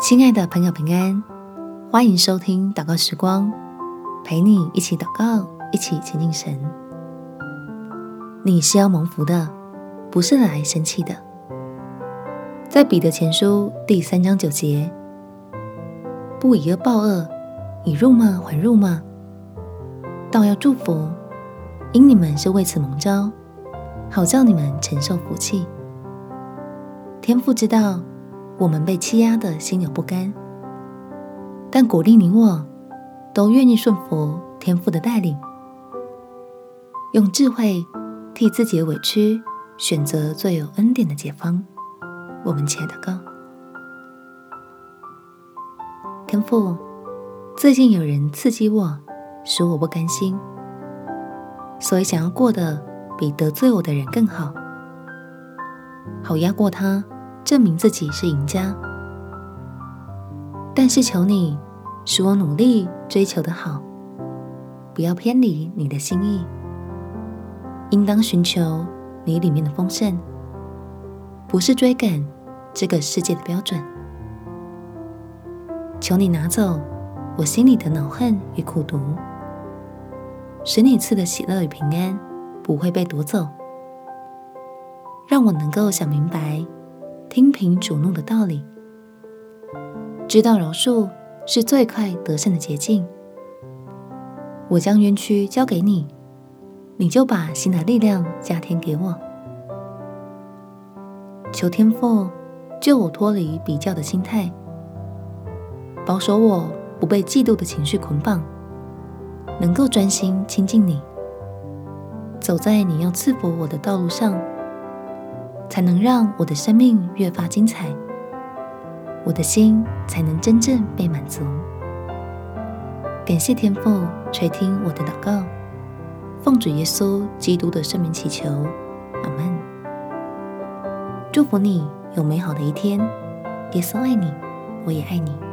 亲爱的朋友，平安，欢迎收听祷告时光，陪你一起祷告，一起亲近神。你是要蒙福的，不是来生气的。在彼得前书第三章九节，不以恶报恶，以辱骂还辱骂，倒要祝福，因你们是为此蒙召，好叫你们承受福气。天父知道。我们被欺压的心有不甘，但鼓励你我都愿意顺服天父的带领，用智慧替自己的委屈选择最有恩典的解方。我们且祷告：天父，最近有人刺激我，使我不甘心，所以想要过得比得罪我的人更好，好压过他。证明自己是赢家，但是求你使我努力追求的好，不要偏离你的心意，应当寻求你里面的丰盛，不是追赶这个世界的标准。求你拿走我心里的恼恨与苦毒，使你赐的喜乐与平安不会被夺走，让我能够想明白。听凭主怒的道理，知道饶恕是最快得胜的捷径。我将冤屈交给你，你就把新的力量加添给我。求天父救我脱离比较的心态，保守我不被嫉妒的情绪捆绑，能够专心亲近你，走在你要赐福我的道路上。才能让我的生命越发精彩，我的心才能真正被满足。感谢天父垂听我的祷告，奉主耶稣基督的圣名祈求，阿门。祝福你有美好的一天，耶稣爱你，我也爱你。